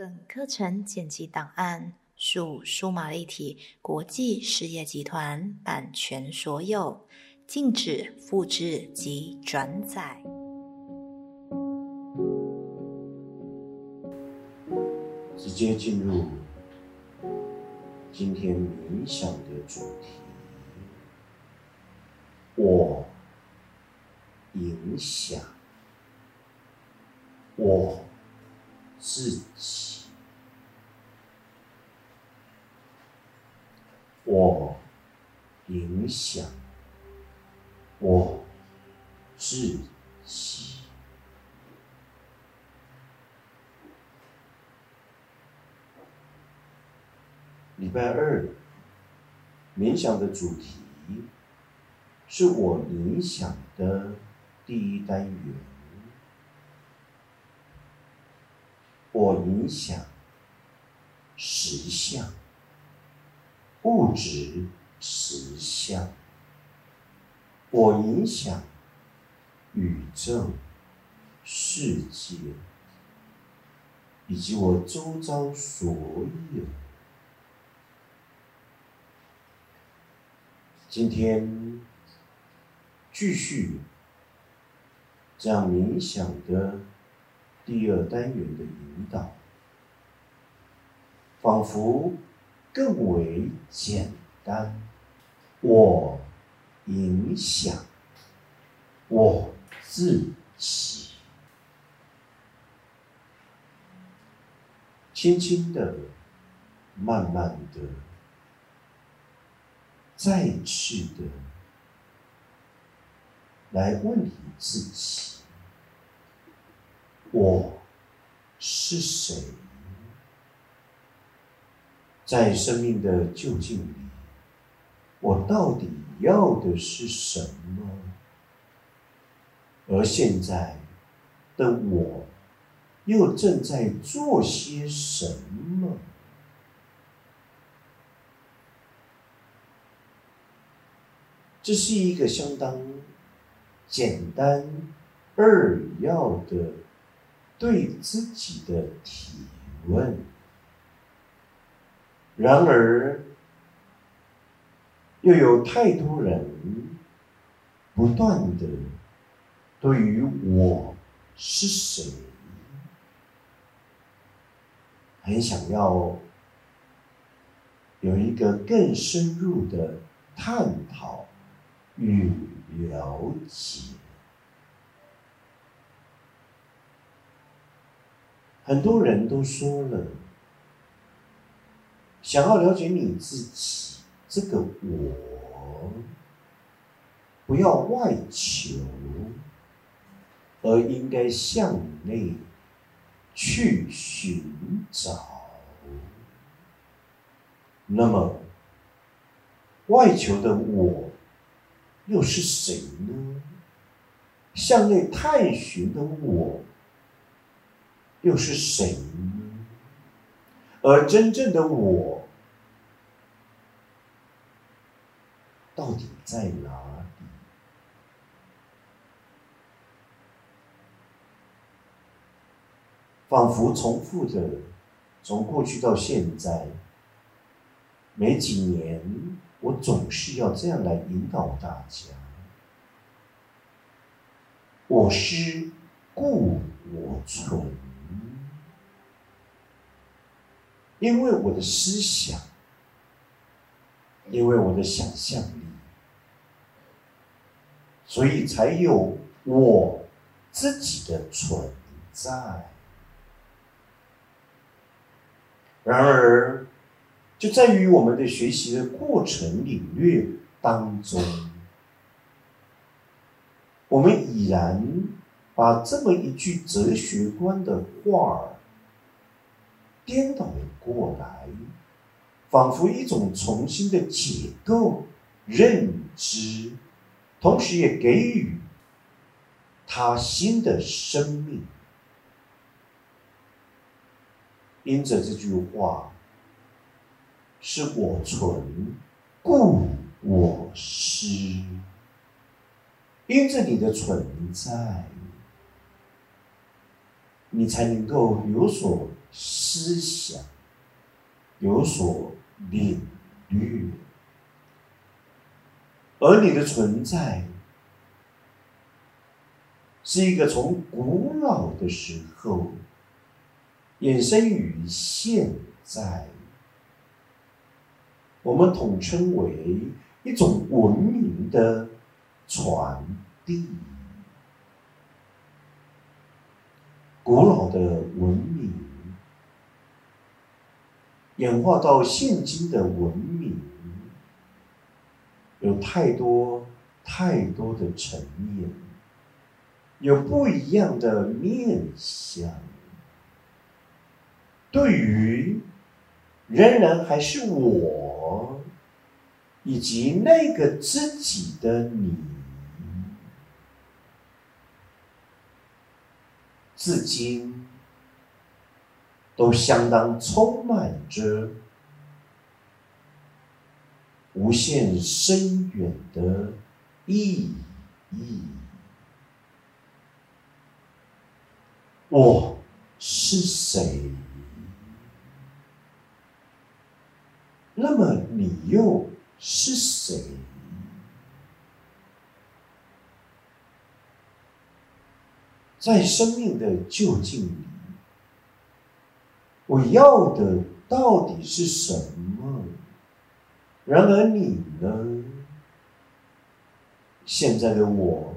本课程剪辑档案属数码立体国际事业集团版权所有，禁止复制及转载。直接进入今天冥想的主题：我影响我自己，我影响我自己。礼拜二冥想的主题是我冥想的第一单元。我影响实相，物质实相。我影响宇宙、世界以及我周遭所有。今天继续这样冥想的第二单元的引导，仿佛更为简单。我影响我自己，轻轻的、慢慢的。再次的来问你自己：我是谁？在生命的究竟里，我到底要的是什么？而现在的我，又正在做些什么？这是一个相当简单二要的对自己的提问，然而又有太多人不断的对于我是谁，很想要有一个更深入的探讨。与了解，很多人都说了，想要了解你自己这个我，不要外求，而应该向内去寻找。那么，外求的我。又是谁呢？向内探寻的我又是谁呢？而真正的我到底在哪里？仿佛重复的，从过去到现在，没几年。我总是要这样来引导大家：我思故我存，因为我的思想，因为我的想象力，所以才有我自己的存在。然而。就在于我们的学习的过程领略当中，我们已然把这么一句哲学观的话颠倒了过来，仿佛一种重新的解构认知，同时也给予他新的生命。因着这句话。是我存，故我失。因着你的存在，你才能够有所思想，有所领略，而你的存在是一个从古老的时候衍生于现在，我们统称为一种文明的传递。古老的文明演化到现今的文明，有太多太多的层面，有不一样的面相。对于仍然还是我，以及那个自己的你。至今都相当充满着无限深远的意义。我是谁？那么你又是谁？在生命的究竟里，我要的到底是什么？然而你呢？现在的我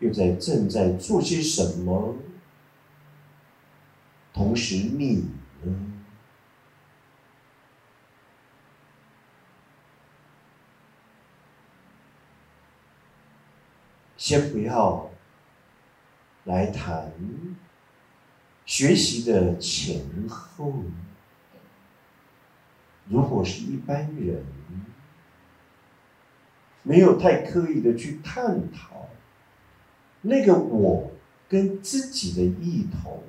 又在正在做些什么？同时你呢？先不要。来谈学习的前后。如果是一般人，没有太刻意的去探讨那个我跟自己的异同，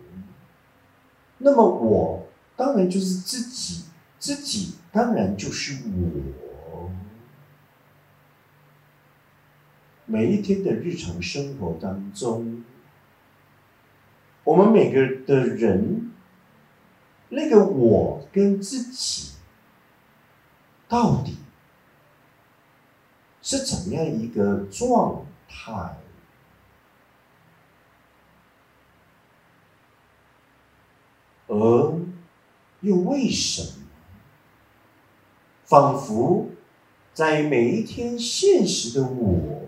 那么我当然就是自己，自己当然就是我。每一天的日常生活当中。我们每个的人，那个我跟自己，到底是怎么样一个状态？而又为什么，仿佛在每一天现实的我，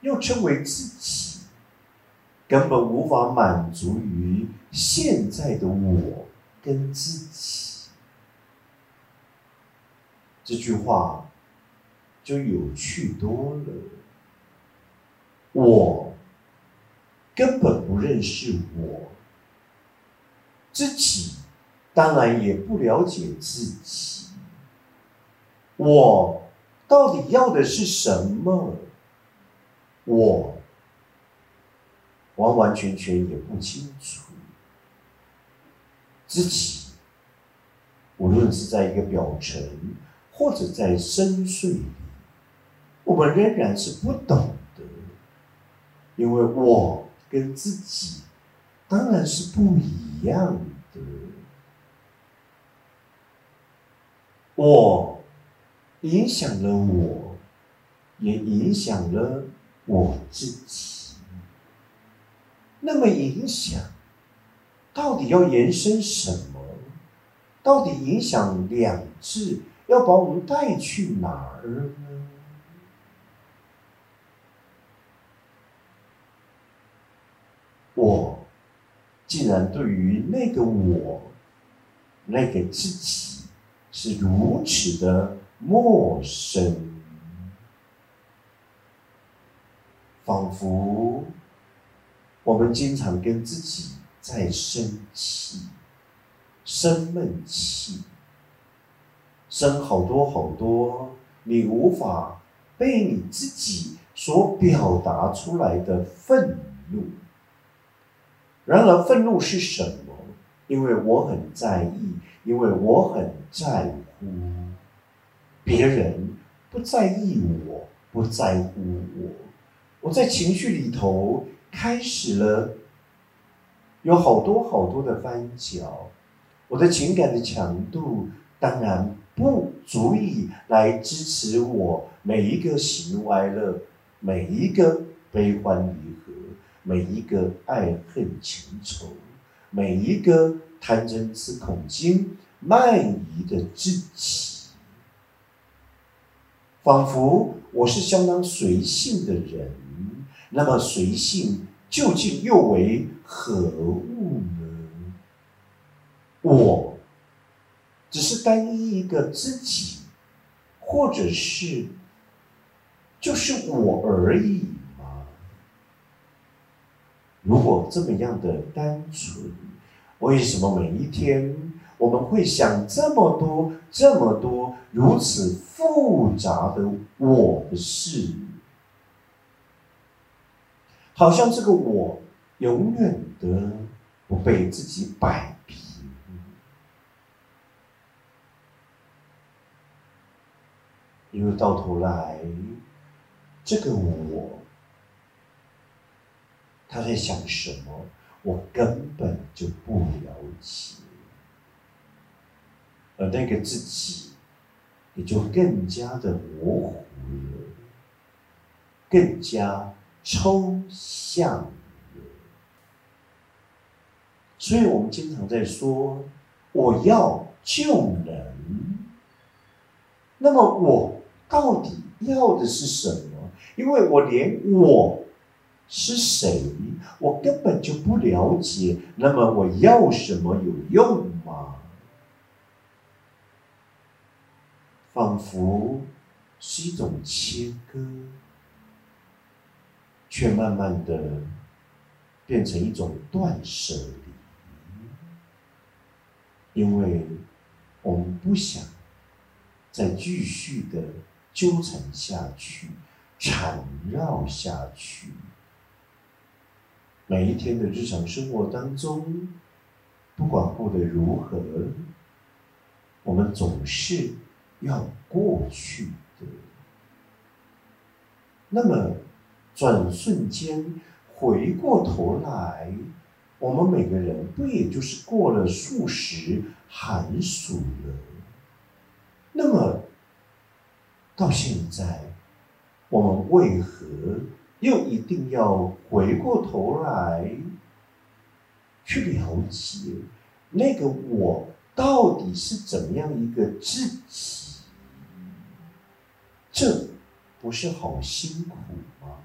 又称为自己？根本无法满足于现在的我跟自己，这句话就有趣多了。我根本不认识我自己，当然也不了解自己。我到底要的是什么？我。完完全全也不清楚自己，无论是在一个表层，或者在深邃里，我们仍然是不懂得，因为我跟自己当然是不一样的，我影响了我，也影响了我自己。那么影响到底要延伸什么？到底影响两字要把我们带去哪儿呢？我竟然对于那个我、那个自己是如此的陌生，仿佛。我们经常跟自己在生气、生闷气，生好多好多你无法被你自己所表达出来的愤怒。然而，愤怒是什么？因为我很在意，因为我很在乎别人，不在意我，不在乎我，我在情绪里头。开始了有好多好多的翻搅，我的情感的强度当然不足以来支持我每一个喜怒哀乐，每一个悲欢离合，每一个爱恨情仇，每一个贪嗔痴恐惊慢疑的自己。仿佛我是相当随性的人，那么随性究竟又为何物呢？我只是单一一个自己，或者是就是我而已吗？如果这么样的单纯，为什么每一天？我们会想这么多、这么多如此复杂的我的事，好像这个我永远的不被自己摆因为到头来，这个我他在想什么，我根本就不了解。而那个自己，也就更加的模糊了，更加抽象。所以我们经常在说：“我要救人。”那么我到底要的是什么？因为我连我是谁，我根本就不了解。那么我要什么有用吗？仿佛是一种切割，却慢慢的变成一种断舍离，因为我们不想再继续的纠缠下去、缠绕下去。每一天的日常生活当中，不管过得如何，我们总是。要过去的，那么转瞬间回过头来，我们每个人不也就是过了数十寒暑了？那么到现在，我们为何又一定要回过头来去了解那个我到底是怎么样一个自己？这不是好辛苦吗？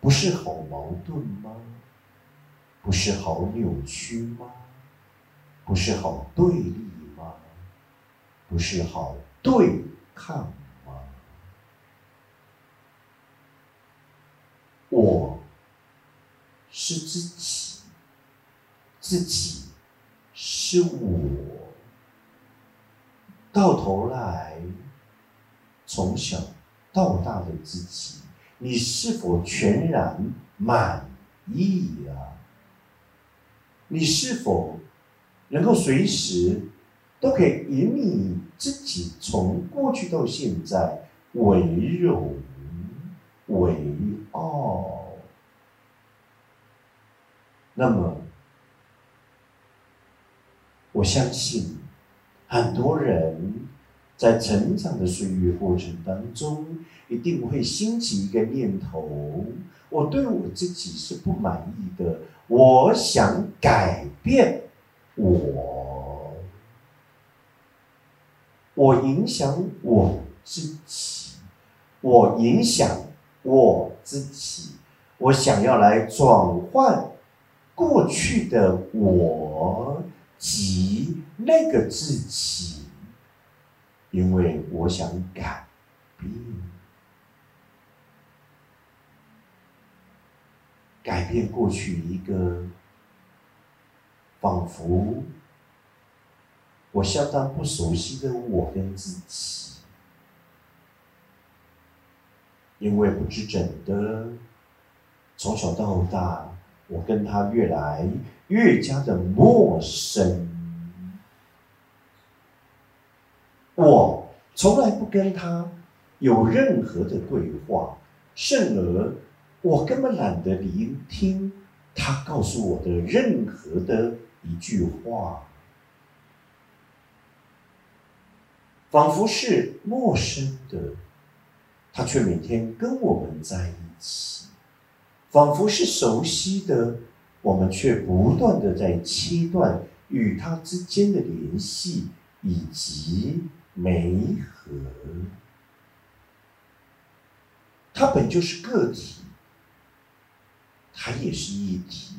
不是好矛盾吗？不是好扭曲吗？不是好对立？不是好对抗吗？我是自己，自己是我。到头来，从小到大的自己，你是否全然满意呀？你是否能够随时都可以以你自己从过去到现在为荣为傲？那么，我相信。很多人在成长的岁月过程当中，一定会兴起一个念头：我对我自己是不满意的，我想改变我，我影响我自己，我影响我自己，我想要来转换过去的我。及那个自己，因为我想改变，改变过去一个仿佛我相当不熟悉的我跟自己，因为不知怎的，从小到大，我跟他越来。越加的陌生，我从来不跟他有任何的对话，甚而我根本懒得聆听他告诉我的任何的一句话，仿佛是陌生的，他却每天跟我们在一起；仿佛是熟悉的，我们却不断的在切断与他之间的联系以及媒合。他本就是个体。它也是一体，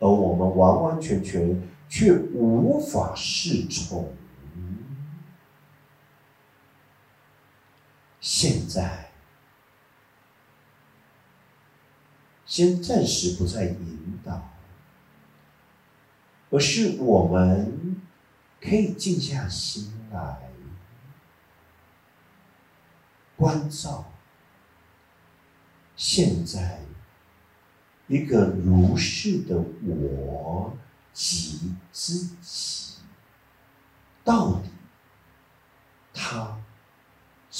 而我们完完全全却无法适从。现在，先暂时不再引导，而是我们可以静下心来，关照现在。一个如是的我及自己，到底他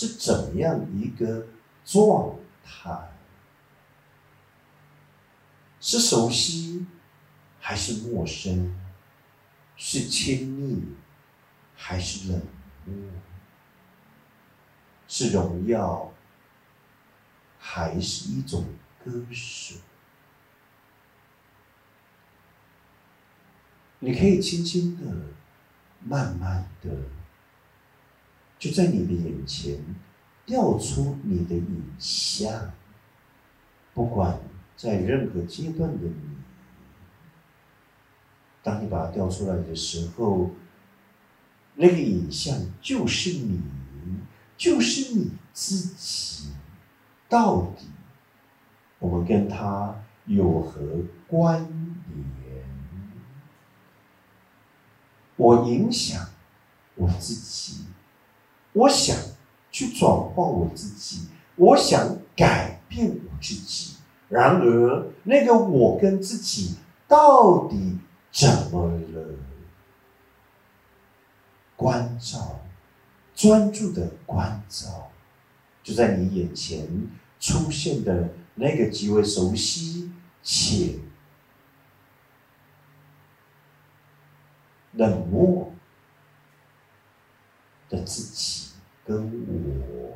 是怎样一个状态？是熟悉还是陌生？是亲密还是冷漠？是荣耀还是一种割舍？你可以轻轻的、慢慢的，就在你的眼前调出你的影像。不管在任何阶段的你，当你把它调出来的时候，那个影像就是你，就是你自己。到底我们跟他有何关联？我影响我自己，我想去转化我自己，我想改变我自己。然而，那个我跟自己到底怎么了？关照，专注的关照，就在你眼前出现的那个极为熟悉且。冷漠的自己跟我